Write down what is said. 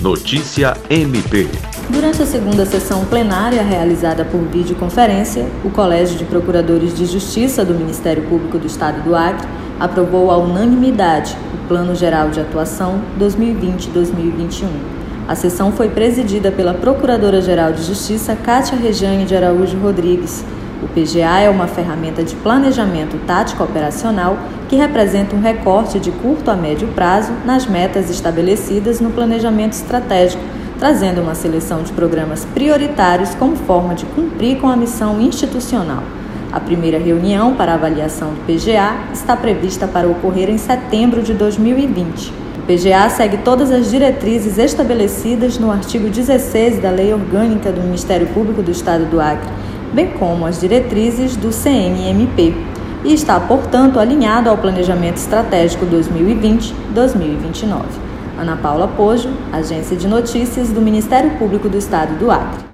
Notícia MP. Durante a segunda sessão plenária realizada por videoconferência, o Colégio de Procuradores de Justiça do Ministério Público do Estado do Acre aprovou à unanimidade o Plano Geral de Atuação 2020-2021. A sessão foi presidida pela Procuradora-Geral de Justiça Cátia Rejane de Araújo Rodrigues o PGA é uma ferramenta de planejamento tático operacional que representa um recorte de curto a médio prazo nas metas estabelecidas no planejamento estratégico, trazendo uma seleção de programas prioritários como forma de cumprir com a missão institucional. A primeira reunião para avaliação do PGA está prevista para ocorrer em setembro de 2020. O PGA segue todas as diretrizes estabelecidas no artigo 16 da Lei Orgânica do Ministério Público do Estado do Acre bem como as diretrizes do CNMP, e está, portanto, alinhado ao Planejamento Estratégico 2020-2029. Ana Paula Pojo, Agência de Notícias do Ministério Público do Estado do Acre.